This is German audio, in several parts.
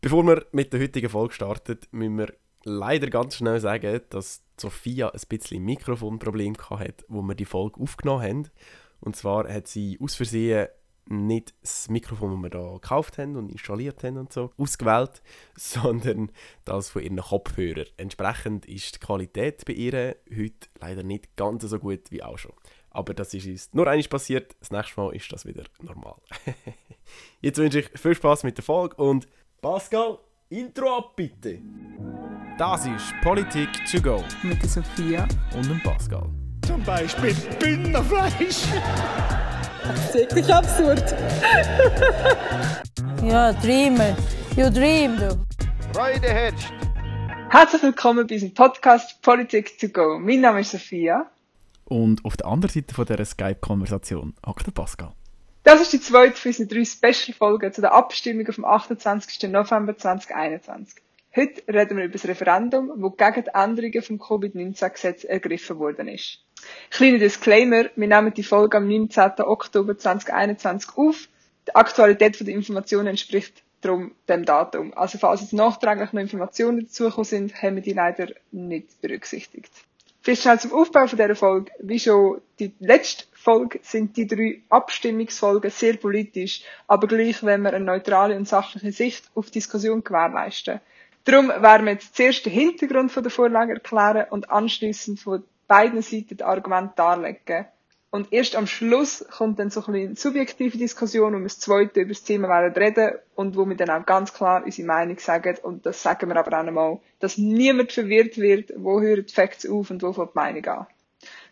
Bevor wir mit der heutigen Folge starten, müssen wir leider ganz schnell sagen, dass Sophia ein bisschen Mikrofonproblem hatte, wo wir die Folge aufgenommen haben. Und zwar hat sie aus Versehen nicht das Mikrofon, das wir da gekauft haben und installiert haben und so, ausgewählt, sondern das von ihren Kopfhörern. Entsprechend ist die Qualität bei ihr heute leider nicht ganz so gut wie auch schon. Aber das ist uns nur einmal passiert, das nächste Mal ist das wieder normal. Jetzt wünsche ich viel Spaß mit der Folge und Pascal, Intro ab bitte! Das ist Politik to go mit der Sophia und dem Pascal. Zum Beispiel Bündnerfleisch. Das ist wirklich absurd. ja, Dreamer. You dream, du. Freude herrscht. Herzlich willkommen bei unserem Podcast Politik to go. Mein Name ist Sophia. Und auf der anderen Seite von dieser Skype-Konversation hockt der Pascal. Das ist die zweite von unseren drei Special-Folgen zu der Abstimmung vom 28. November 2021. Heute reden wir über das Referendum, das gegen die Änderungen vom Covid-19-Gesetz ergriffen worden ist. Kleiner Disclaimer, wir nehmen die Folge am 19. Oktober 2021 auf. Die Aktualität der Informationen entspricht darum dem Datum. Also falls jetzt nachträglich noch Informationen dazugekommen sind, haben wir die leider nicht berücksichtigt. Vielleicht schnell zum Aufbau von dieser Folge. Wie schon die letzte Folge sind die drei Abstimmungsfolgen sehr politisch, aber gleich wenn wir eine neutrale und sachliche Sicht auf die Diskussion gewährleisten. Darum werden wir jetzt zuerst den Hintergrund von der Vorlage erklären und anschließend von beiden Seiten das Argument darlegen. Und erst am Schluss kommt dann so ein bisschen eine subjektive Diskussion, wo wir das zweite über das Thema werden reden und wo wir dann auch ganz klar unsere Meinung sagen. Und das sagen wir aber auch einmal, dass niemand verwirrt wird, wo hören die Facts auf und wo fängt die Meinung an.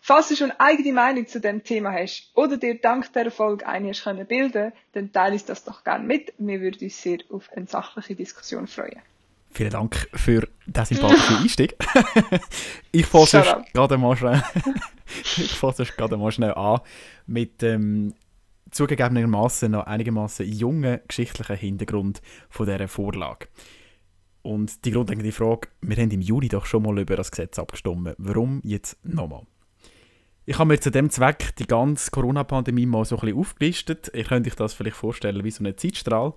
Falls du schon eine eigene Meinung zu dem Thema hast oder dir dank der Folge eine hast können bilden, dann teile uns das doch gerne mit. Wir würden uns sehr auf eine sachliche Diskussion freuen. Vielen Dank für den sympathischen Einstieg. ich fasse gerade mal schnell, ich fasse gerade mal schnell an mit dem ähm, zugegebenermaßen noch einigermaßen jungen geschichtlichen Hintergrund von dieser Vorlage. Und die grundlegende Frage, wir haben im Juli doch schon mal über das Gesetz abgestimmt. Warum jetzt nochmal? Ich habe mir zu dem Zweck die ganze Corona-Pandemie mal so ein bisschen aufgelistet. Ihr könnt euch das vielleicht vorstellen wie so ein Zeitstrahl.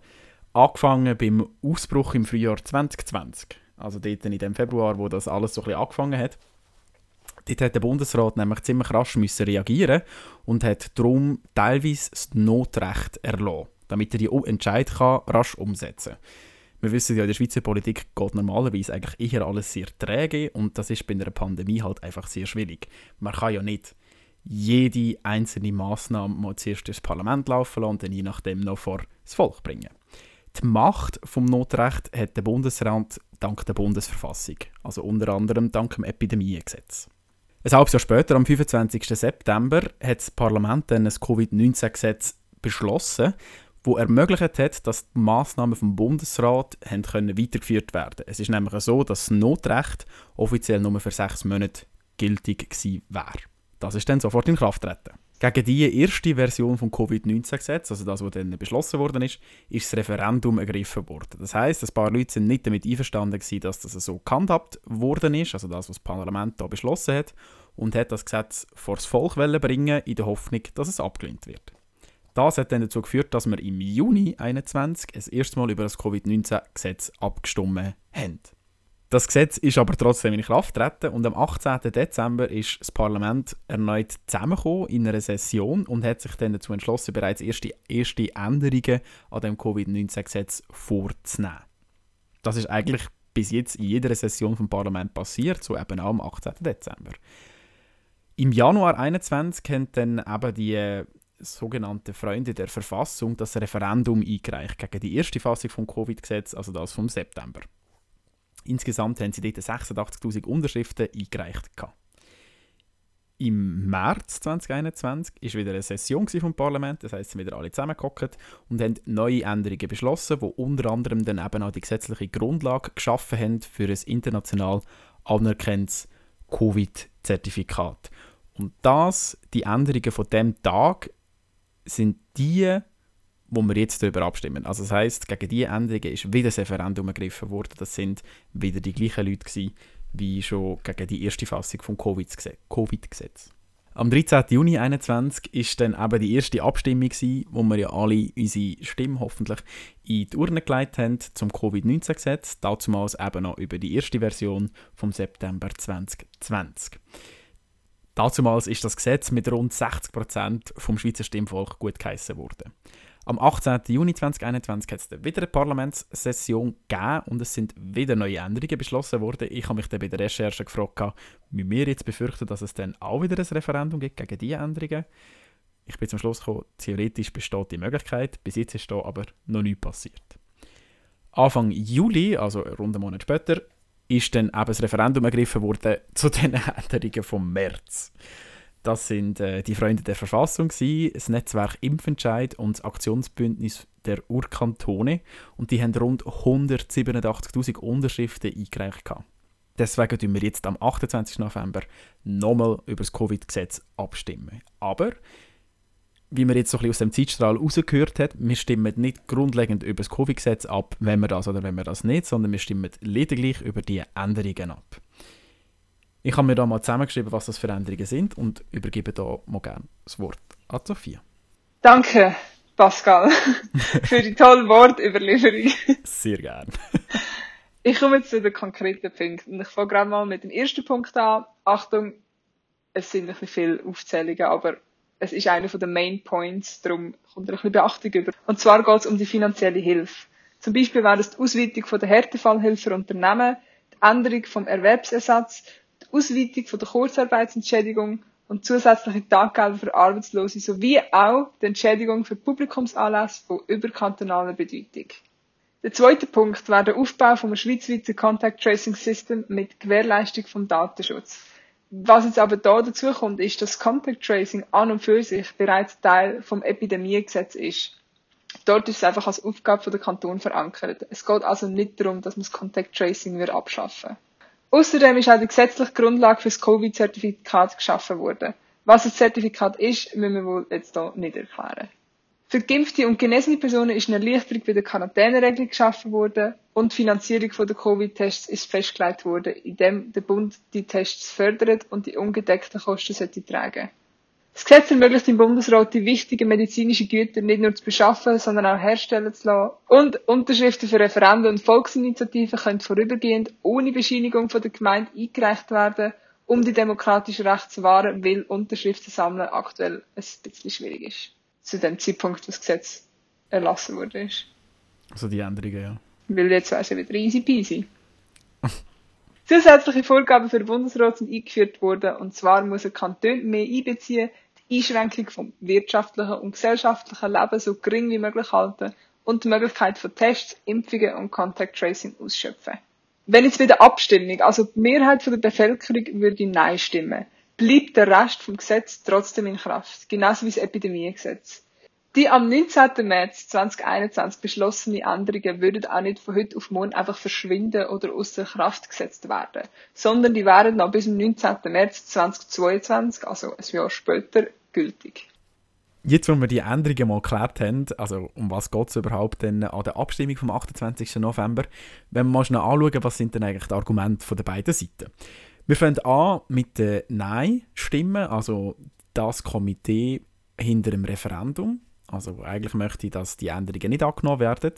Angefangen beim Ausbruch im Frühjahr 2020. Also dort in dem Februar, wo das alles so ein bisschen angefangen hat. Dort hat der Bundesrat nämlich ziemlich rasch müssen reagieren und hat darum teilweise das Notrecht erlassen, damit er die Entscheid rasch umsetzen kann. Wir wissen ja, in der Schweizer Politik geht normalerweise eigentlich eher alles sehr träge und das ist bei einer Pandemie halt einfach sehr schwierig. Man kann ja nicht jede einzelne Massnahme mal zuerst durchs Parlament laufen lassen und dann je nachdem noch vor das Volk bringen. Die Macht vom Notrecht hat der Bundesrat dank der Bundesverfassung, also unter anderem dank dem Epidemiegesetz. Ein halbes Jahr später, am 25. September, hat das Parlament dann ein Covid-19-Gesetz beschlossen, wo ermöglicht hat, dass die Massnahmen vom Bundesrat weitergeführt werden. Es ist nämlich so, dass das Notrecht offiziell nur für sechs Monate gültig gewesen wäre. Das ist dann sofort in Kraft getreten. Gegen die erste Version vom Covid-19-Gesetz, also das, was dann beschlossen worden ist, ist das Referendum ergriffen worden. Das heißt, ein paar Leute sind nicht damit einverstanden gewesen, dass das so gehandhabt worden ist, also das, was das Parlament da beschlossen hat, und hat das Gesetz vor das Volk bringen, in der Hoffnung, dass es abgelehnt wird. Das hat dann dazu geführt, dass wir im Juni 2021 das erste Mal über das Covid-19-Gesetz abgestimmt haben. Das Gesetz ist aber trotzdem in Kraft getreten und am 18. Dezember ist das Parlament erneut zusammengekommen in einer Session und hat sich dann dazu entschlossen, bereits erste, erste Änderungen an dem Covid-19-Gesetz vorzunehmen. Das ist eigentlich bis jetzt in jeder Session vom Parlament passiert, so eben auch am 18. Dezember. Im Januar 2021 haben dann eben die sogenannten Freunde der Verfassung das Referendum eingereicht gegen die erste Fassung vom Covid-Gesetz, also das vom September. Insgesamt haben sie dort 86.000 Unterschriften eingereicht. Im März 2021 war wieder eine Session vom Parlament, das heisst, sie sind wieder alle zusammengehockt und haben neue Änderungen beschlossen, die unter anderem dann eben auch die gesetzliche Grundlage geschaffen haben für ein international anerkanntes Covid-Zertifikat. Und das, die Änderungen von dem Tag, sind die, wo wir jetzt darüber abstimmen. Also das heißt, gegen diese Änderungen ist wieder ein Referendum ergriffen worden. Das sind wieder die gleichen Leute gewesen, wie schon gegen die erste Fassung vom Covid-Gesetz. Am 13. Juni 2021 ist dann eben die erste Abstimmung, gewesen, wo wir ja alle unsere Stimme hoffentlich in die Urne gelegt haben zum Covid-19-Gesetz, damals eben noch über die erste Version vom September 2020. Damals ist das Gesetz mit rund 60% vom Schweizer Stimmvolk gut geheissen worden. Am 18. Juni 2021 hat es wieder eine Parlamentssession gegeben und es sind wieder neue Änderungen beschlossen worden. Ich habe mich dann bei der Recherche gefragt, wie wir jetzt befürchten, dass es dann auch wieder ein Referendum gibt gegen diese Änderungen. Ich bin zum Schluss gekommen, theoretisch besteht die Möglichkeit, bis jetzt ist da aber noch nichts passiert. Anfang Juli, also rund einen Monat später, ist dann eben das Referendum ergriffen worden zu den Änderungen vom März. Das sind äh, die Freunde der Verfassung, gewesen, das Netzwerk Impfentscheid und das Aktionsbündnis der Urkantone. Und die haben rund 187.000 Unterschriften eingereicht. Deswegen tun wir jetzt am 28. November nochmal über das Covid-Gesetz abstimmen. Aber, wie man jetzt so ein bisschen aus dem Zeitstrahl rausgehört hat, wir stimmen nicht grundlegend über das Covid-Gesetz ab, wenn wir das oder wenn wir das nicht, sondern wir stimmen lediglich über die Änderungen ab. Ich habe mir da mal zusammengeschrieben, was das für Änderungen sind und übergebe da mal gerne das Wort an Sophia. Danke, Pascal, für die tolle Wortüberlieferung. Sehr gerne. ich komme jetzt zu den konkreten Punkten. Und ich fange gerade mal mit dem ersten Punkt an. Achtung, es sind ein bisschen viele Aufzählungen, aber es ist einer der Main Points, darum kommt ein bisschen Beachtung über. Und zwar geht es um die finanzielle Hilfe. Zum Beispiel wäre es die Ausweitung von der Härtefallhilfe für Unternehmen, die Änderung vom Erwerbsersatz, Ausweitung von der Kurzarbeitsentschädigung und zusätzliche Taggelder für Arbeitslose sowie auch die Entschädigung für Publikumsanlässe von überkantonaler Bedeutung. Der zweite Punkt wäre der Aufbau von einem schweizweiten Contact Tracing System mit Gewährleistung vom Datenschutz. Was jetzt aber da dazu kommt, ist, dass Contact Tracing an und für sich bereits Teil vom Epidemiegesetz ist. Dort ist es einfach als Aufgabe der Kanton verankert. Es geht also nicht darum, dass man das Contact Tracing wieder abschaffen Außerdem ist auch die gesetzliche Grundlage für das Covid-Zertifikat geschaffen worden. Was das Zertifikat ist, müssen wir wohl jetzt hier nicht erklären. Für geimpfte und genesene Personen ist eine Erleichterung bei der Quarantäneregelung geschaffen worden und die Finanzierung der Covid-Tests ist festgelegt worden, indem der Bund die Tests fördert und die ungedeckten Kosten sollte tragen. Das Gesetz ermöglicht dem Bundesrat, die wichtigen medizinischen Güter nicht nur zu beschaffen, sondern auch herstellen zu lassen. Und Unterschriften für Referenden und Volksinitiativen können vorübergehend ohne Bescheinigung von der Gemeinde eingereicht werden, um die demokratische Rechte zu wahren, weil Unterschriften sammeln aktuell ein bisschen schwierig ist. Zu dem Zeitpunkt, wo das Gesetz erlassen wurde. Also die Änderungen, ja. Weil jetzt wäre es ja wieder easy peasy. Zusätzliche Vorgaben für den Bundesrat sind eingeführt worden, und zwar muss ein Kanton mehr einbeziehen, Einschränkung vom wirtschaftlichen und gesellschaftlichen Leben so gering wie möglich halten und die Möglichkeit von Tests, Impfungen und Contact Tracing ausschöpfen. Wenn jetzt bei der Abstimmung, also die Mehrheit von der Bevölkerung würde Nein stimmen, bleibt der Rest vom Gesetz trotzdem in Kraft, genauso wie das Epidemiegesetz. Die am 19. März 2021 beschlossene Änderungen würden auch nicht von heute auf morgen einfach verschwinden oder außer Kraft gesetzt werden, sondern die wären noch bis zum 19. März 2022, also ein Jahr später, gültig. Jetzt, wo wir die Änderungen mal geklärt haben, also um was geht es überhaupt denn an der Abstimmung vom 28. November, wenn wir mal schnell anschauen, was sind denn eigentlich die Argumente von der beiden Seiten. Wir fangen an mit den Nein-Stimmen, also das Komitee hinter dem Referendum. Also eigentlich möchte ich, dass die Änderungen nicht angenommen werden.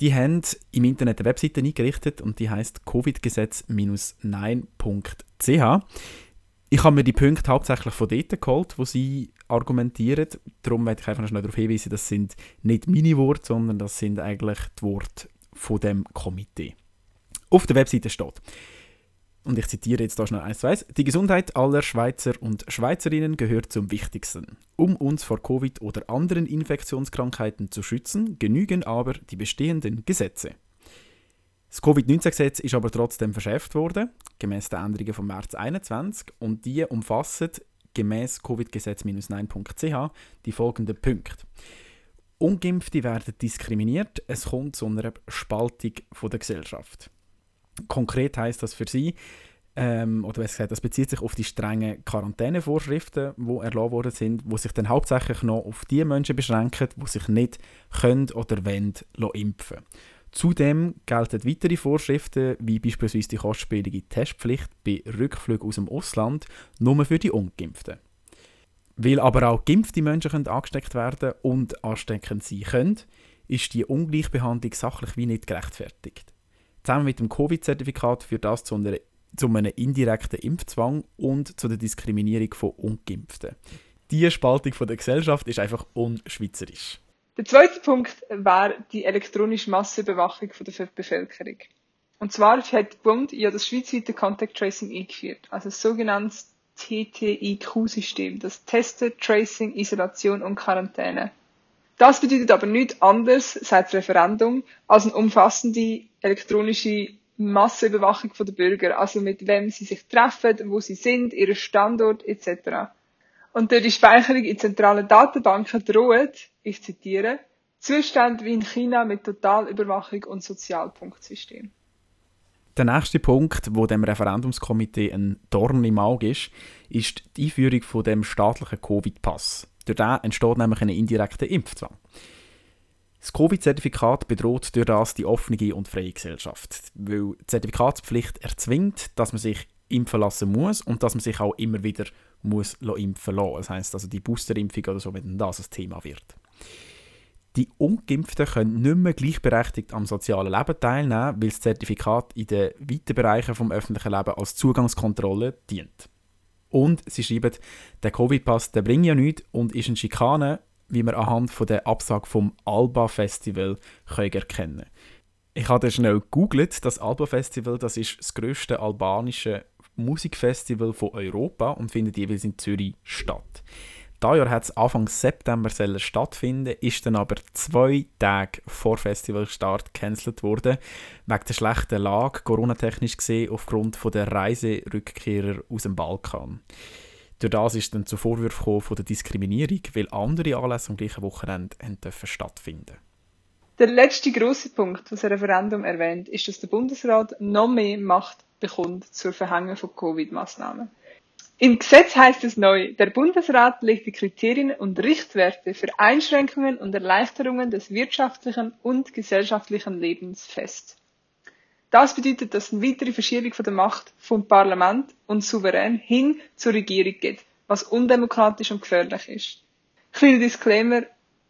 Die haben im Internet eine Webseite eingerichtet und die heißt covidgesetz-9.ch. Ich habe mir die Punkte hauptsächlich von dort geholt, wo sie argumentieren. Darum werde ich einfach noch schnell darauf hinweisen, das sind nicht meine Worte, sondern das sind eigentlich die Worte von dem Komitee. Auf der Webseite steht, und ich zitiere jetzt da schnell eins zu eins, die Gesundheit aller Schweizer und Schweizerinnen gehört zum Wichtigsten. Um uns vor Covid oder anderen Infektionskrankheiten zu schützen, genügen aber die bestehenden Gesetze. Das Covid-19-Gesetz ist aber trotzdem verschärft worden, gemäß der Änderungen vom März 2021, und die umfassen gemäß Covid-Gesetz-9.ch die folgenden Punkte. Ungeimpfte werden diskriminiert, es kommt zu einer Spaltung der Gesellschaft. Konkret heißt das für sie, ähm, oder besser gesagt, das bezieht sich auf die strengen Quarantänevorschriften, die erlaubt worden sind, die sich dann hauptsächlich noch auf die Menschen beschränken, die sich nicht können oder wollen impfen Zudem gelten weitere Vorschriften, wie beispielsweise die kostspielige Testpflicht bei Rückflügen aus dem Ausland, nur für die Ungeimpften. Weil aber auch geimpfte Menschen können angesteckt werden und ansteckend sein können, ist die Ungleichbehandlung sachlich wie nicht gerechtfertigt. Zusammen mit dem Covid-Zertifikat führt das zu, einer, zu einem indirekten Impfzwang und zu der Diskriminierung von Ungeimpften. Diese Spaltung von der Gesellschaft ist einfach unschweizerisch. Der zweite Punkt wäre die elektronische Massenüberwachung der Bevölkerung. Und zwar hat der Bund ja das schweizweite Contact Tracing eingeführt, also das sogenannte TTIQ-System, das Testen, Tracing, Isolation und Quarantäne. Das bedeutet aber nichts anderes, seit Referendum, als eine umfassende elektronische Massenüberwachung der Bürger, also mit wem sie sich treffen, wo sie sind, ihren Standort etc. Und durch die Speicherung in zentralen Datenbanken droht, ich zitiere, Zustände wie in China mit Totalüberwachung und Sozialpunktsystem. Der nächste Punkt, wo dem Referendumskomitee ein Dorn im Auge ist, ist die Einführung von dem staatlichen Covid-Pass. Durch den entsteht nämlich ein indirekter Impfzwang. Das Covid-Zertifikat bedroht durch das die offene und freie Gesellschaft, weil die Zertifikatspflicht erzwingt, dass man sich impfen lassen muss und dass man sich auch immer wieder muss impfen lassen. Das heisst also die Boosterimpfung oder so, wenn das ein Thema wird. Die Ungeimpften können nicht mehr gleichberechtigt am sozialen Leben teilnehmen, weil das Zertifikat in den weiten Bereichen des öffentlichen Lebens als Zugangskontrolle dient. Und sie schreiben, der Covid-Pass bringt ja nichts und ist eine Schikane, wie wir anhand von der Absage vom Alba-Festival erkennen können. Ich habe schnell gegoogelt, das Alba-Festival das ist das grösste albanische Musikfestival von Europa und findet jeweils in Zürich statt. Jahr hat es Anfang September stattfinden, ist dann aber zwei Tage vor Festivalstart gecancelt worden, wegen der schlechten Lage, coronatechnisch gesehen, aufgrund der Reiserückkehrer aus dem Balkan. Durch das ist dann zu Vorwürfen von der Diskriminierung, weil andere Anlässe am gleichen Wochenende dürfen stattfinden Der letzte große Punkt, was ein Referendum erwähnt, ist, dass der Bundesrat noch mehr Macht bekommt zur Verhängung von Covid-Maßnahmen. Im Gesetz heißt es neu, der Bundesrat legt die Kriterien und Richtwerte für Einschränkungen und Erleichterungen des wirtschaftlichen und gesellschaftlichen Lebens fest. Das bedeutet, dass eine weitere Verschiebung von der Macht vom Parlament und Souverän hin zur Regierung geht, was undemokratisch und gefährlich ist. Kleiner Disclaimer,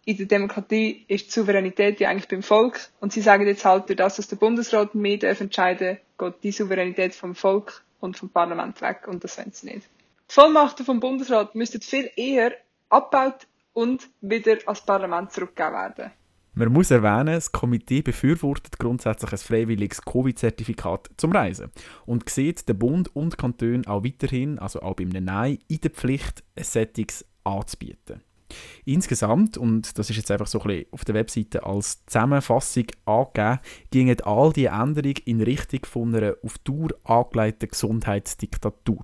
in der Demokratie ist die Souveränität ja eigentlich beim Volk und sie sagen jetzt halt, durch das, dass der Bundesrat mehr darf entscheiden geht die Souveränität vom Volk und vom Parlament weg und das wollen sie nicht. Die Vollmachten vom Bundesrat müssten viel eher abgebaut und wieder als Parlament zurückgegeben werden. Man muss erwähnen, das Komitee befürwortet grundsätzlich ein freiwilliges Covid-Zertifikat zum Reisen und sieht den Bund und Kanton auch weiterhin, also auch beim Nein, in der Pflicht, ein Settings anzubieten. Insgesamt, und das ist jetzt einfach so ein bisschen auf der Webseite als Zusammenfassung angegeben, gingen all diese Änderungen in Richtung von einer auf Dauer angelegten Gesundheitsdiktatur.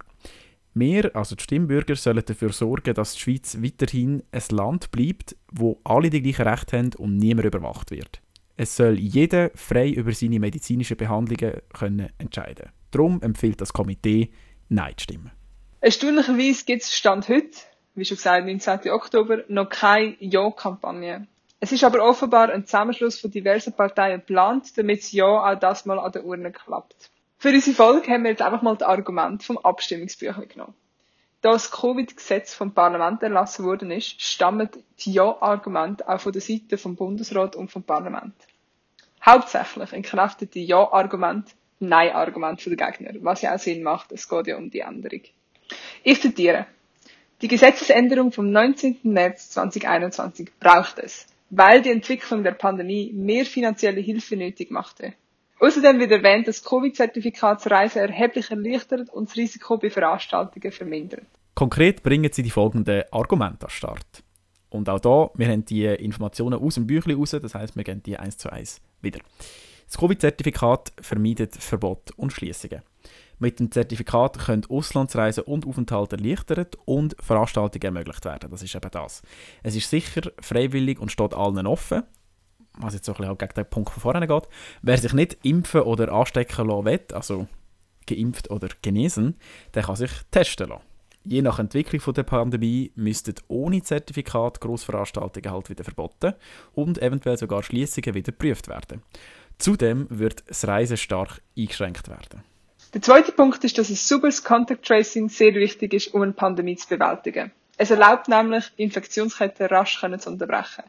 Wir, also die Stimmbürger, sollen dafür sorgen, dass die Schweiz weiterhin ein Land bleibt, wo alle die gleichen Rechte haben und niemand überwacht wird. Es soll jeder frei über seine medizinischen Behandlungen können entscheiden Darum empfiehlt das Komitee, Nein zu stimmen. Erstaunlicherweise gibt es Stand heute wie schon gesagt, 19. Oktober, noch keine Ja-Kampagne. Es ist aber offenbar ein Zusammenschluss von diversen Parteien geplant, damit das Ja auch das mal an der Urne klappt. Für unsere Folge haben wir jetzt einfach mal das Argument vom Abstimmungsbüchlein genommen. Da das Covid-Gesetz vom Parlament erlassen worden ist, stammen die Ja-Argumente auch von der Seite vom Bundesrat und vom Parlament. Hauptsächlich entkräftet die Ja-Argument Nein-Argument der Gegner, was ja auch Sinn macht, es geht ja um die Änderung. Ich zitiere. Die Gesetzesänderung vom 19. März 2021 braucht es, weil die Entwicklung der Pandemie mehr finanzielle Hilfe nötig machte. Außerdem wird erwähnt, dass Covid-Zertifikatsreise erheblich erleichtert und das Risiko bei Veranstaltungen vermindert. Konkret bringen sie die folgenden Argumente an Start. Und auch da, wir haben die Informationen aus dem Büchlein raus, das heißt, wir gehen die eins zu eins wieder. Das Covid-Zertifikat vermeidet Verbot und Schließungen. Mit dem Zertifikat können Auslandsreisen und Aufenthalte erleichtert und Veranstaltungen ermöglicht werden. Das ist eben das. Es ist sicher, freiwillig und steht allen offen. Was jetzt so ein bisschen gegen den Punkt von vorne geht. Wer sich nicht impfen oder anstecken lassen will, also geimpft oder genesen, der kann sich testen lassen. Je nach Entwicklung von der Pandemie müssten ohne Zertifikat Grossveranstaltungen halt wieder verboten und eventuell sogar Schließungen wieder geprüft werden. Zudem wird das Reisen stark eingeschränkt werden. Der zweite Punkt ist, dass ein sauberes Contact Tracing sehr wichtig ist, um eine Pandemie zu bewältigen. Es erlaubt nämlich, Infektionsketten rasch zu unterbrechen.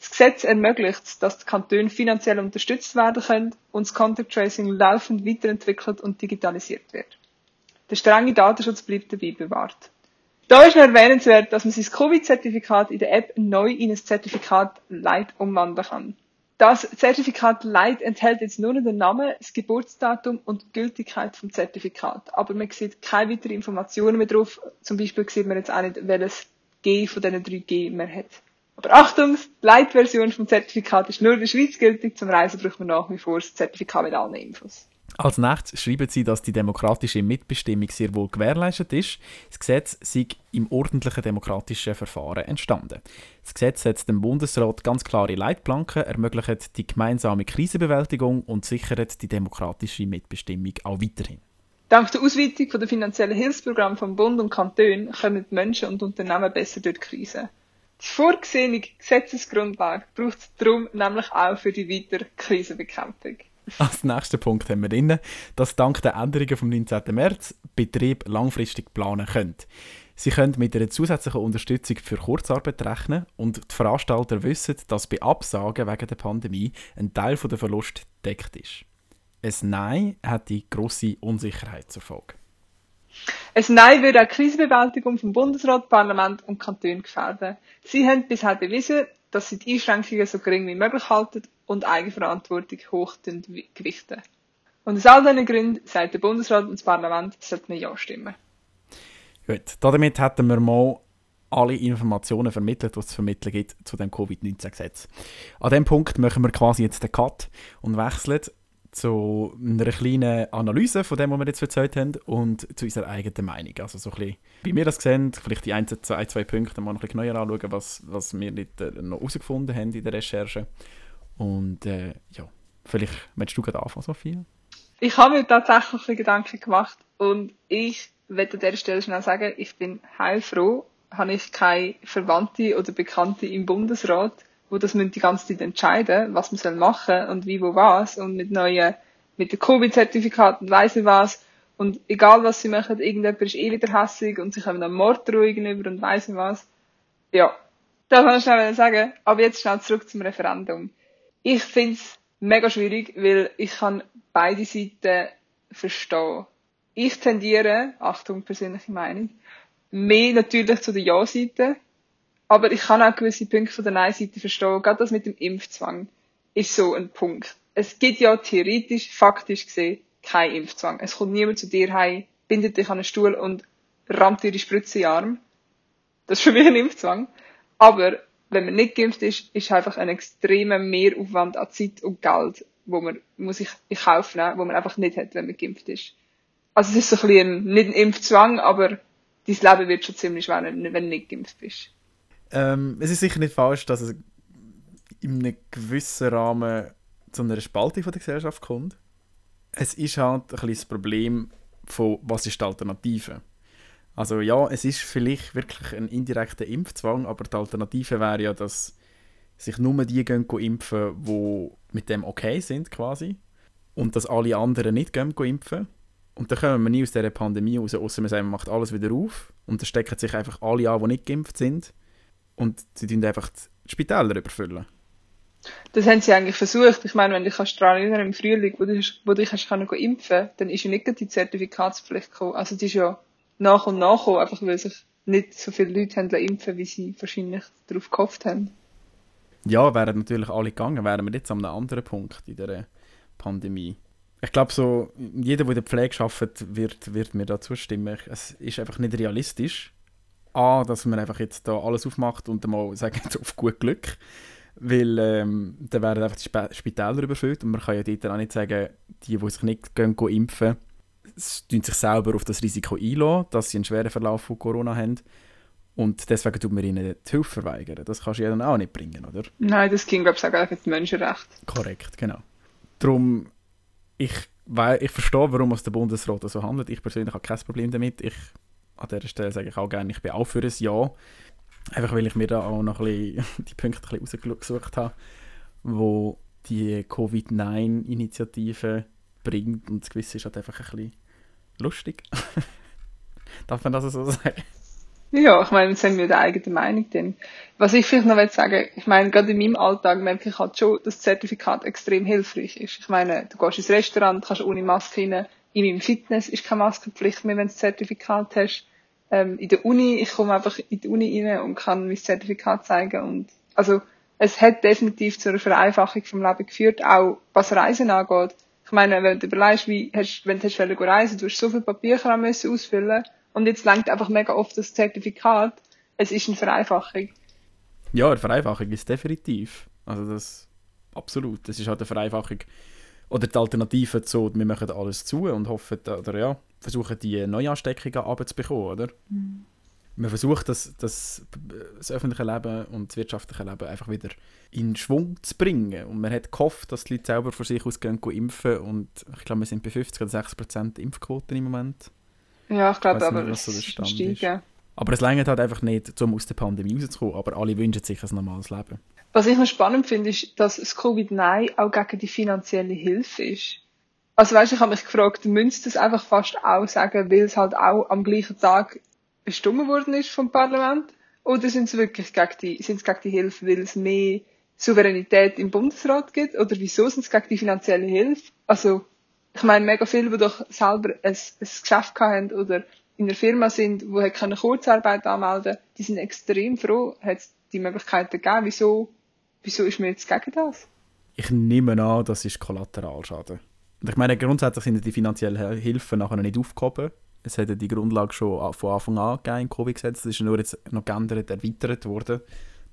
Das Gesetz ermöglicht, dass die Kantone finanziell unterstützt werden können und das Contact Tracing laufend weiterentwickelt und digitalisiert wird. Der strenge Datenschutz bleibt dabei bewahrt. Da ist noch erwähnenswert, dass man sein Covid-Zertifikat in der App neu in ein Zertifikat Light umwandeln kann. Das Zertifikat Light enthält jetzt nur den Namen, das Geburtsdatum und die Gültigkeit vom Zertifikat. Aber man sieht keine weiteren Informationen mehr drauf. Zum Beispiel sieht man jetzt auch nicht, welches G von diesen drei G man hat. Aber Achtung, die Light-Version vom Zertifikat ist nur in der Schweiz gültig. Zum Reisen braucht man nach wie vor das Zertifikat mit allen Infos. Als nächstes schreiben sie, dass die demokratische Mitbestimmung sehr wohl gewährleistet ist. Das Gesetz sei im ordentlichen demokratischen Verfahren entstanden. Das Gesetz setzt dem Bundesrat ganz klare Leitplanken, ermöglicht die gemeinsame Krisenbewältigung und sichert die demokratische Mitbestimmung auch weiterhin. Dank der Ausweitung der finanziellen Hilfsprogramme vom Bund und Kanton kommen Menschen und Unternehmen besser durch die Krise. Die vorgesehene Gesetzesgrundlage braucht es darum nämlich auch für die weitere Krisenbekämpfung. Als nächsten Punkt haben wir drin, dass dank der Änderungen vom 19. März Betrieb langfristig planen können. Sie können mit einer zusätzlichen Unterstützung für Kurzarbeit rechnen und die Veranstalter wissen, dass bei Absagen wegen der Pandemie ein Teil der Verlust deckt ist. Ein Nein hat die grosse Unsicherheit zur Folge. Ein Nein würde auch die Krisenbewältigung vom Bundesrat, Parlament und Kanton gefährden. Sie haben bisher bewiesen, dass sie die Einschränkungen so gering wie möglich halten und Eigenverantwortung hoch gewichten. Und aus all diesen Gründen sagt der Bundesrat und das Parlament, sollten Ja stimmen. Gut, damit hätten wir mal alle Informationen vermittelt, die es zu vermitteln gibt zu dem Covid-19-Gesetz. An dem Punkt machen wir quasi jetzt den Cut und wechseln zu einer kleinen Analyse von dem, was wir jetzt erzählt haben und zu unserer eigenen Meinung. Also so ein bisschen, wie wir das sehen, vielleicht die ein, zwei, zwei Punkte mal noch ein bisschen neuer anschauen, was, was wir nicht, äh, noch herausgefunden haben in der Recherche. Und äh, ja, vielleicht möchtest du gerade anfangen, Sophia? Ich habe mir tatsächlich ein Gedanken gemacht und ich werde an dieser Stelle schnell sagen, ich bin heilfroh, habe ich keine Verwandte oder Bekannte im Bundesrat, wo das müssen die ganze Zeit entscheiden, was man soll machen und wie, wo, was und mit neuen, mit den Covid-Zertifikaten weiss ich was. Und egal was sie machen, irgendjemand ist eh wieder hässig und sie kommen dann Morddrohungen gegenüber und weiss ich was. Ja. Das kann ich schnell sagen. Aber jetzt schnell zurück zum Referendum. Ich find's mega schwierig, weil ich kann beide Seiten verstehen. Ich tendiere, Achtung, persönliche Meinung, mehr natürlich zu der Ja-Seite, aber ich kann auch gewisse Punkte von der Nein-Seite verstehen. Gerade das mit dem Impfzwang ist so ein Punkt. Es gibt ja theoretisch, faktisch gesehen, keinen Impfzwang. Es kommt niemand zu dir heim, bindet dich an einen Stuhl und rammt dir die Spritze in den Arm. Das ist für mich ein Impfzwang. Aber wenn man nicht geimpft ist, ist einfach ein extremer Mehraufwand an Zeit und Geld, wo man muss ich in Kauf nehmen, wo man einfach nicht hat, wenn man geimpft ist. Also es ist so ein bisschen nicht ein Impfzwang, aber dein Leben wird schon ziemlich schwer, wenn du nicht geimpft bist. Ähm, es ist sicher nicht falsch, dass es in einem gewissen Rahmen zu einer Spaltung von der Gesellschaft kommt. Es ist halt ein bisschen das Problem von, was ist die Alternative? Also ja, es ist vielleicht wirklich ein indirekter Impfzwang, aber die Alternative wäre ja, dass sich nur die gehen impfen, die mit dem okay sind quasi und dass alle anderen nicht gehen impfen. Und dann kommen wir nie aus dieser Pandemie raus, außer man sagt, man macht alles wieder auf und dann stecken sich einfach alle an, die nicht geimpft sind und sie tun einfach die Spitäler überfüllen. Das haben sie eigentlich versucht. Ich meine, wenn du dich daran erinnern im Frühling, wo du, wo du dich können impfen dann ist ja nicht die Zertifikatspflicht gekommen. Also die ist ja nach und nach gekommen, einfach weil sich nicht so viele Leute haben impfen wie sie wahrscheinlich darauf gehofft haben. Ja, wären natürlich alle gegangen, wären wir jetzt an einem anderen Punkt in der Pandemie. Ich glaube, so, jeder, der in der Pflege arbeitet, wird, wird mir da zustimmen. Es ist einfach nicht realistisch, A, dass man einfach jetzt da alles aufmacht und mal sagen, auf gut Glück. Weil ähm, dann werden einfach die Spitäler überfüllt und man kann ja dort auch nicht sagen, die, die sich nicht gehen, gehen impfen, tun sich selber auf das Risiko einlassen, dass sie einen schweren Verlauf von Corona haben. Und deswegen tut man ihnen die Hilfe verweigern. Das kannst du ja dann auch nicht bringen, oder? Nein, das ging, glaube ich, auch mit Menschenrecht. Korrekt, genau. Darum, ich, ich verstehe, warum der Bundesrat so handelt. Ich persönlich habe kein Problem damit. Ich an dieser Stelle sage ich auch gerne, ich bin auch für ein Ja. Einfach weil ich mir da auch noch ein bisschen die Punkte ein bisschen rausgesucht habe, wo die Covid-9-Initiative bringt und das Gewisse ist halt einfach ein bisschen lustig. Darf man das so sagen? Ja, ich meine, jetzt haben wir die eigene Meinung denn. Was ich vielleicht noch sagen ich meine, gerade in meinem Alltag merke ich halt schon, dass das Zertifikat extrem hilfreich ist. Ich meine, du gehst ins Restaurant, kannst ohne Maske rein. In meinem Fitness ist keine Maskenpflicht mehr, wenn du das Zertifikat hast. Ähm, in der Uni, ich komme einfach in die Uni rein und kann mein Zertifikat zeigen und, also, es hat definitiv zu einer Vereinfachung vom Leben geführt, auch was Reisen angeht. Ich meine, wenn du überlegst, wie hast, wenn du reisen du hast so viel Papierkram ausfüllen und jetzt lenkt einfach mega oft das Zertifikat. Es ist eine Vereinfachung. Ja, eine Vereinfachung ist definitiv. Also das absolut. Das ist halt eine Vereinfachung. Oder die Alternative zu, wir machen alles zu und hoffen, oder ja, versuchen die Neuansteckungen abzubekommen, oder? Mhm. Man versucht, das, das, das öffentliche Leben und das wirtschaftliche Leben einfach wieder in Schwung zu bringen. Und man hat gehofft, dass die Leute selber von sich aus gehen, gehen impfen und ich glaube, wir sind bei 50 oder 60 Prozent Impfquoten im Moment. Ja, ich glaube aber, nicht, so ist. Aber es längert halt einfach nicht, um aus der Pandemie rauszukommen, aber alle wünschen sich ein normales Leben. Was ich noch spannend finde, ist, dass das Covid-9 auch gegen die finanzielle Hilfe ist. Also weißt, ich habe mich gefragt, müsste das einfach fast auch sagen, weil es halt auch am gleichen Tag bestimmt worden ist vom Parlament? Oder sind es wirklich gegen die, sind es gegen die Hilfe, weil es mehr Souveränität im Bundesrat gibt? Oder wieso sind es gegen die finanzielle Hilfe? Also, ich meine, mega viele, die doch selber ein, ein Geschäft haben oder in einer Firma sind, die keine Kurzarbeit anmelden die sind extrem froh, hat es die Möglichkeiten gegeben. Wieso, wieso ist mir jetzt gegen das? Ich nehme an, das ist Kollateralschaden. Und ich meine, grundsätzlich sind die finanziellen Hilfen nachher nicht aufgehoben. Es hätte die Grundlage schon von Anfang an gegeben im Covid-Gesetz. Das ist nur jetzt noch geändert, erweitert worden,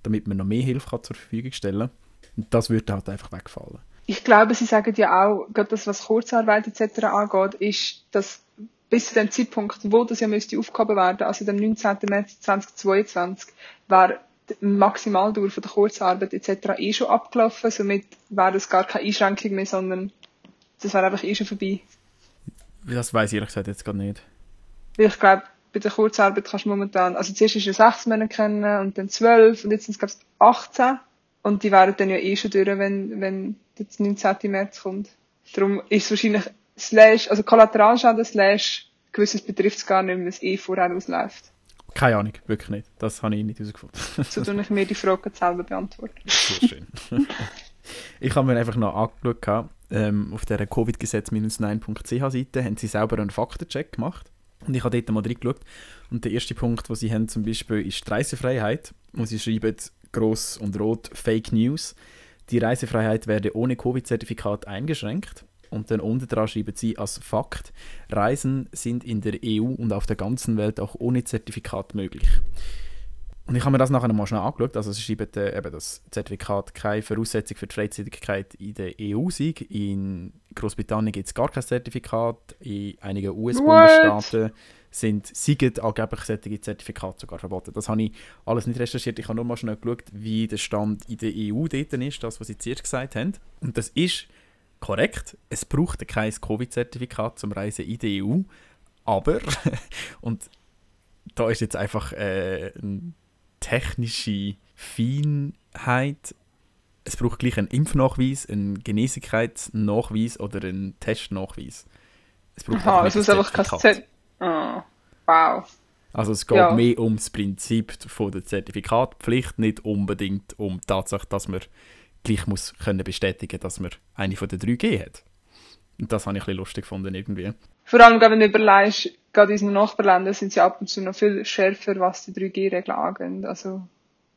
damit man noch mehr Hilfe zur Verfügung stellen kann. Und das würde halt einfach wegfallen ich glaube, Sie sagen ja auch, gerade das, was Kurzarbeit etc. angeht, ist, dass bis zu dem Zeitpunkt, wo das ja müsste aufgehoben werden, also dem 19. März 2022, war die Maximaldauer von der Kurzarbeit etc. eh schon abgelaufen, somit wäre das gar keine Einschränkung mehr, sondern das wäre einfach eh schon vorbei. Das weiß ich ehrlich gesagt jetzt gar nicht. Weil ich glaube, bei der Kurzarbeit kannst du momentan, also zuerst ist ja sechs Monate kennen und dann zwölf und jetzt sind es glaube ich 18 und die wären dann ja eh schon durch, wenn, wenn jetzt 19. März kommt. Darum ist es wahrscheinlich slash, also Kollateralschaden slash, gewisses betrifft es gar nicht, wenn es eh vorher ausläuft. Keine Ahnung, wirklich nicht. Das habe ich nicht herausgefunden. so tue ich mir die Frage selber beantworten. Sehr schön. ich habe mir einfach noch angeschaut, ähm, auf der covid-gesetz-9.ch Seite haben sie selber einen Faktencheck gemacht. Und ich habe dort mal reingeschaut. Und der erste Punkt, den sie haben zum Beispiel, ist die Reisefreiheit. Und sie schreiben groß und rot Fake News. Die Reisefreiheit werde ohne Covid-Zertifikat eingeschränkt. Und dann unten dran schreiben sie als Fakt, Reisen sind in der EU und auf der ganzen Welt auch ohne Zertifikat möglich. Und ich habe mir das nachher mal schnell angeschaut. Also sie schreiben äh, eben, dass Zertifikat keine Voraussetzung für die Freizügigkeit in der EU sei. In Großbritannien gibt es gar kein Zertifikat. In einigen US-Bundesstaaten sind siegen angeblich solche Zertifikate sogar verboten. Das habe ich alles nicht recherchiert. Ich habe nur mal schnell geschaut, wie der Stand in der EU dort ist, das, was sie zuerst gesagt haben. Und das ist korrekt. Es braucht kein Covid-Zertifikat zum Reisen in der EU. Aber, und da ist jetzt einfach äh, eine technische Feinheit. Es braucht gleich einen Impfnachweis, einen Genesigkeitsnachweis oder einen Testnachweis. Es braucht Aha, es muss einfach kein Zertifikat Oh, wow. Also es geht ja. mehr um das Prinzip von der Zertifikatpflicht, nicht unbedingt um die Tatsache, dass man gleich muss können bestätigen dass man eine von den 3G hat. Und das habe ich ein bisschen lustig gefunden irgendwie. Vor allem, wenn du überlegst, gerade in unseren Nachbarländern sind sie ab und zu noch viel schärfer, was die 3G-Regeln angeht. Also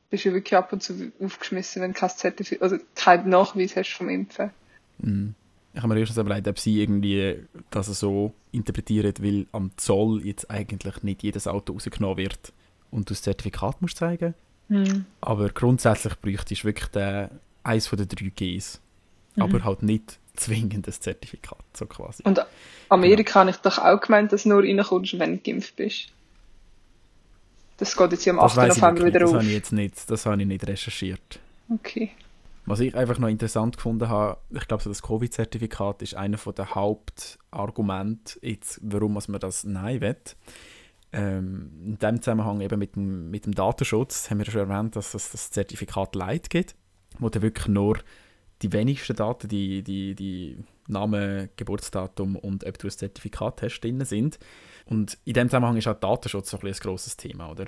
bist du wirklich ab und zu aufgeschmissen, wenn du kein Zertifikat, also keinen Nachweis hast vom Impfen. Mm ich habe mir erst überlegt, ob sie irgendwie das so interpretieren, weil am Zoll jetzt eigentlich nicht jedes Auto rausgenommen wird und du das Zertifikat musst zeigen. Mhm. Aber grundsätzlich bräuchte ich wirklich den, eins von den drei Gs. Mhm. Aber halt nicht zwingend das Zertifikat, so quasi. Und Amerika genau. habe ich doch auch gemeint, dass du nur reinkommst, wenn du geimpft bist. Das geht jetzt ja am 8. November wieder das auf. Habe ich jetzt nicht, das habe ich nicht recherchiert. Okay. Was ich einfach noch interessant gefunden habe, ich glaube, so das Covid-Zertifikat ist einer der Hauptargumente, jetzt, warum man das Nein will. Ähm, in dem Zusammenhang eben mit dem, mit dem Datenschutz haben wir schon erwähnt, dass es das Zertifikat Light gibt, wo dann wirklich nur die wenigsten Daten, die, die, die Name, Geburtsdatum und ob du ein Zertifikat hast, drin sind. Und in dem Zusammenhang ist auch Datenschutz so ein, ein grosses Thema, oder?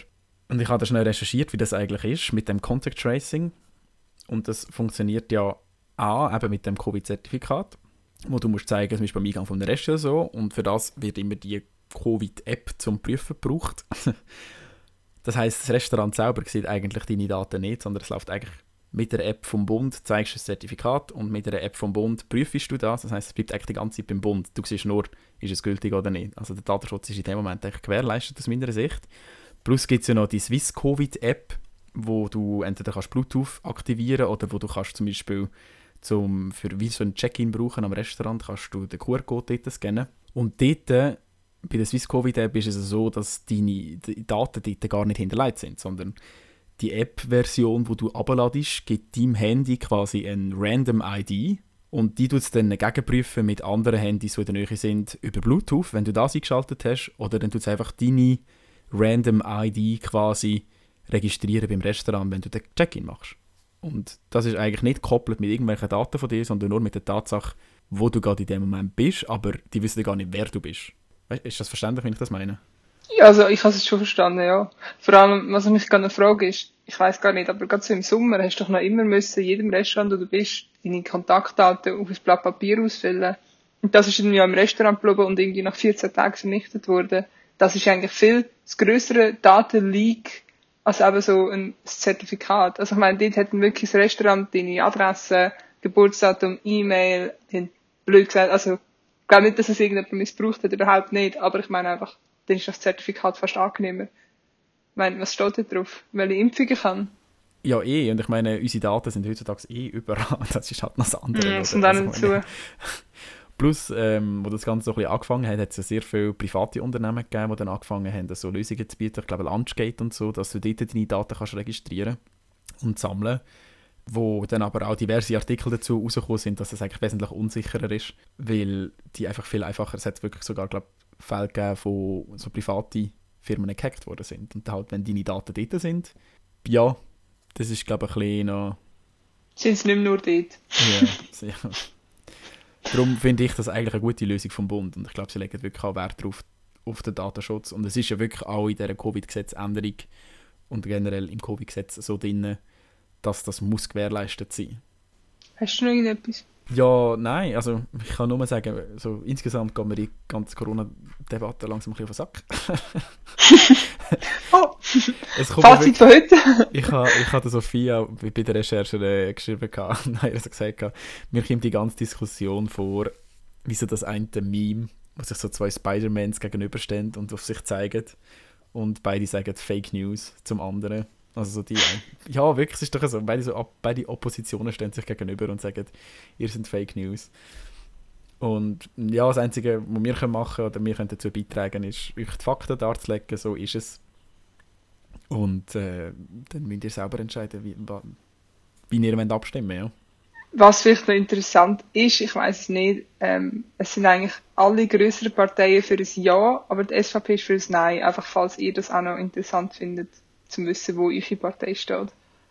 Und ich habe da schnell recherchiert, wie das eigentlich ist mit dem Contact Tracing. Und das funktioniert ja auch eben mit dem Covid-Zertifikat, wo du musst zeigen, zum Beispiel beim Eingang von einem Rest oder so. Und für das wird immer die Covid-App zum Prüfen gebraucht. das heißt, das Restaurant selber sieht eigentlich deine Daten nicht, sondern es läuft eigentlich mit der App vom Bund zeigst du das Zertifikat und mit der App vom Bund prüfst du das. Das heißt, es bleibt eigentlich die ganze Zeit beim Bund. Du siehst nur, ist es gültig oder nicht. Also der Datenschutz ist in dem Moment eigentlich gewährleistet aus meiner Sicht. Plus gibt es ja noch die Swiss Covid App, wo du entweder kannst Bluetooth aktivieren oder wo du kannst zum Beispiel zum, für wie so ein Check-in brauchen am Restaurant, kannst du den QR-Code dort scannen. Und dort, bei der Swiss Covid App ist es so, dass deine Daten dort gar nicht hinterlegt sind, sondern die App-Version, wo du abladest, gibt deinem Handy quasi ein Random ID und die tut es dann gegenprüfen mit anderen Handys, die in der Nähe sind, über Bluetooth, wenn du das eingeschaltet hast, oder dann tut es einfach deine Random ID quasi registrieren beim Restaurant, wenn du den Check-in machst. Und das ist eigentlich nicht gekoppelt mit irgendwelchen Daten von dir, sondern nur mit der Tatsache, wo du gerade in dem Moment bist, aber die wissen gar nicht, wer du bist. Weißt, ist das verständlich, wenn ich das meine? Ja, also ich habe es schon verstanden, ja. Vor allem, was mich gerade frage ist, ich weiß gar nicht, aber gerade so im Sommer hast du doch noch immer müssen, jedem Restaurant, wo du bist, deine Kontaktdaten auf ein Blatt Papier ausfüllen. Und das ist dann ja im Restaurant geblieben und irgendwie nach 14 Tagen vernichtet worden. Das ist eigentlich viel das größere Datenleak als eben so ein Zertifikat. Also ich meine, dort hätten wirklich das Restaurant deine Adresse, Geburtsdatum, E-Mail, blöd gesagt, also ich glaube nicht, dass es irgendjemand missbraucht hat, überhaupt nicht, aber ich meine einfach, dann ist das Zertifikat fast angenehmer. Ich meine, was steht da drauf? Welche Impfungen kann? Ja, eh. Und ich meine, unsere Daten sind heutzutage eh überall. Das ist halt noch das andere. Ja, das und dann also, dazu. Plus, ähm, wo das Ganze so ein bisschen angefangen hat, hat es ja sehr viele private Unternehmen gegeben, die dann angefangen haben, so Lösungen zu bieten. Ich glaube, Lunchgate und so, dass du dort deine Daten kannst registrieren und sammeln wo dann aber auch diverse Artikel dazu rausgekommen sind, dass es eigentlich wesentlich unsicherer ist, weil die einfach viel einfacher, es hat wirklich sogar, glaube Fälle gegeben, wo so private Firmen gehackt worden sind. Und halt, wenn deine Daten dort sind, ja, das ist, glaube ich, ein bisschen noch... Sind es nicht mehr nur dort? Ja, sehr. Darum finde ich das eigentlich eine gute Lösung vom Bund. Und ich glaube, sie legen wirklich auch Wert darauf, auf den Datenschutz. Und es ist ja wirklich auch in dieser Covid-Gesetzänderung und generell im Covid-Gesetz so drin, dass das muss gewährleistet sein. Hast du noch irgendetwas? Ja, nein, also ich kann nur sagen, so, insgesamt geht mir die ganze Corona-Debatte langsam ein bisschen auf den Sack. oh, Fazit von heute. ich habe ich ha Sophia bei der Recherche äh, geschrieben, und habe gesagt, mir kommt die ganze Diskussion vor, wie so das eine Meme, wo sich so zwei Spider-Mans gegenüberstehen und auf sich zeigen und beide sagen Fake News zum anderen. Also so die, ja, wirklich, es ist doch so, beide, so, beide Oppositionen stehen sich gegenüber und sagen, ihr seid Fake News. Und ja, das Einzige, was wir machen können oder wir können dazu beitragen, ist, euch die Fakten darzulegen, so ist es. Und äh, dann müsst ihr selber entscheiden, wie, wie ihr wollt abstimmen ja. Was vielleicht noch interessant ist, ich weiß es nicht, ähm, es sind eigentlich alle größeren Parteien für ein Ja, aber die SVP ist für ein Nein, einfach falls ihr das auch noch interessant findet zu wissen, wo eure Partei steht.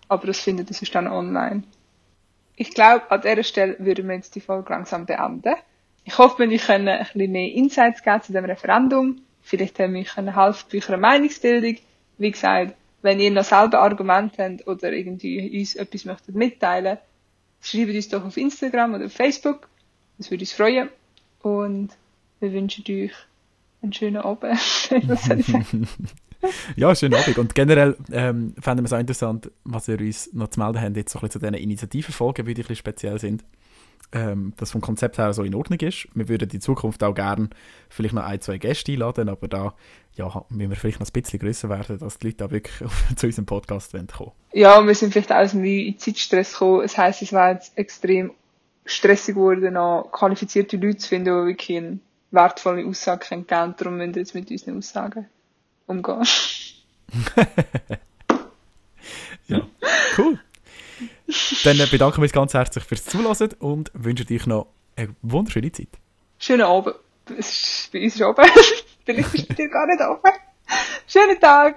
Aber das findet ihr sonst dann online. Ich glaube, an dieser Stelle würden wir jetzt die Folge langsam beenden. Ich hoffe, wir können ein bisschen mehr Insights geben zu dem Referendum. Vielleicht haben wir können helfen bei eurer Meinungsbildung. Wie gesagt, wenn ihr noch selber Argumente habt oder irgendwie uns etwas möchtet mitteilen, schreibt uns doch auf Instagram oder auf Facebook. Das würde uns freuen. Und wir wünschen euch einen schönen Abend. Was soll ich sagen? ja, schönen Abend. Und generell ähm, fänden wir es auch interessant, was ihr uns noch zu melden habt, jetzt so ein bisschen zu diesen Initiativenfolgen, die ein bisschen speziell sind. Ähm, das vom Konzept her so in Ordnung ist. Wir würden in Zukunft auch gerne vielleicht noch ein, zwei Gäste einladen, aber da ja, müssen wir vielleicht noch ein bisschen grösser werden, dass die Leute auch wirklich zu unserem Podcast kommen. Ja, wir sind vielleicht auch aus in Zeitstress gekommen. Das heisst, es wäre jetzt extrem stressig geworden, noch qualifizierte Leute zu finden, die wirklich eine wertvolle Aussage geben können. Darum müssen wir jetzt mit unseren Aussagen umgehen. ja, cool. Dann bedanken wir uns ganz herzlich fürs Zuhören und wünschen euch noch eine wunderschöne Zeit. Schönen Abend. Es ist bei uns ist oben. Vielleicht bist du dir gar nicht oben. Schönen Tag.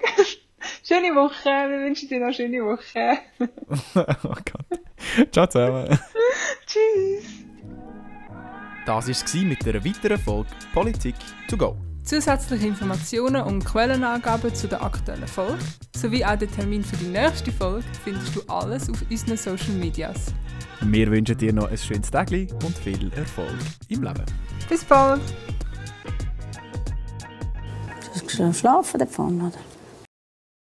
Schöne Woche. Wir wünschen dir noch eine schöne Woche. oh Gott. Ciao zusammen. Tschüss. Das war es mit einer weiteren Folge Politik to go. Zusätzliche Informationen und Quellenangaben zu der aktuellen Folge sowie auch den Termin für die nächste Folge findest du alles auf unseren Social Medias. Wir wünschen dir noch ein schönes Tag und viel Erfolg im Leben. Bis bald! Du hast schlafen davon, oder?